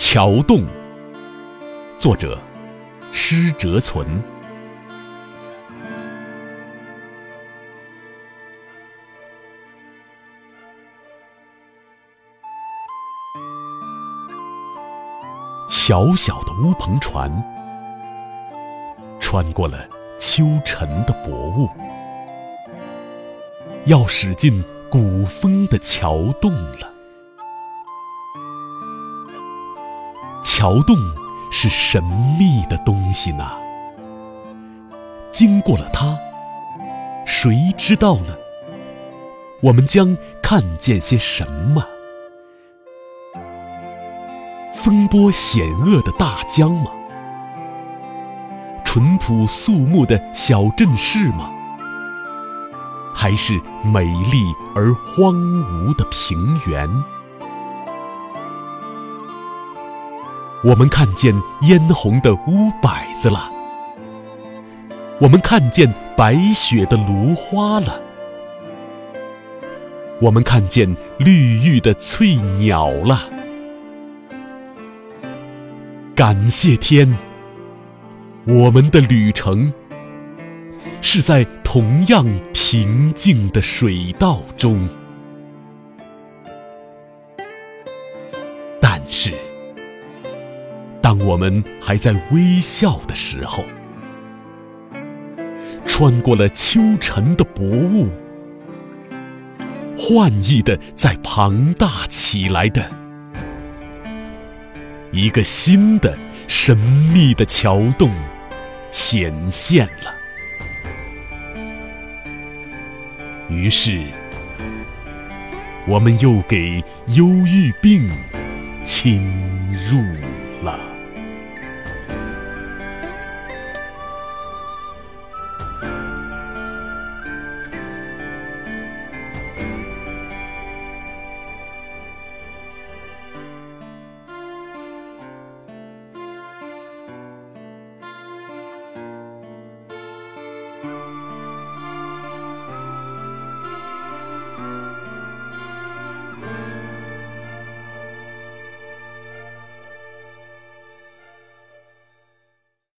桥洞，作者施哲存。小小的乌篷船，穿过了秋晨的薄雾，要驶进古风的桥洞了。桥洞是神秘的东西呢，经过了它，谁知道呢？我们将看见些什么？风波险恶的大江吗？淳朴肃穆的小镇市吗？还是美丽而荒芜的平原？我们看见嫣红的屋柏子了，我们看见白雪的芦花了，我们看见绿玉的翠鸟了。感谢天，我们的旅程是在同样平静的水道中，但是。当我们还在微笑的时候，穿过了秋晨的薄雾，幻异的在庞大起来的一个新的神秘的桥洞显现了。于是，我们又给忧郁病侵入了。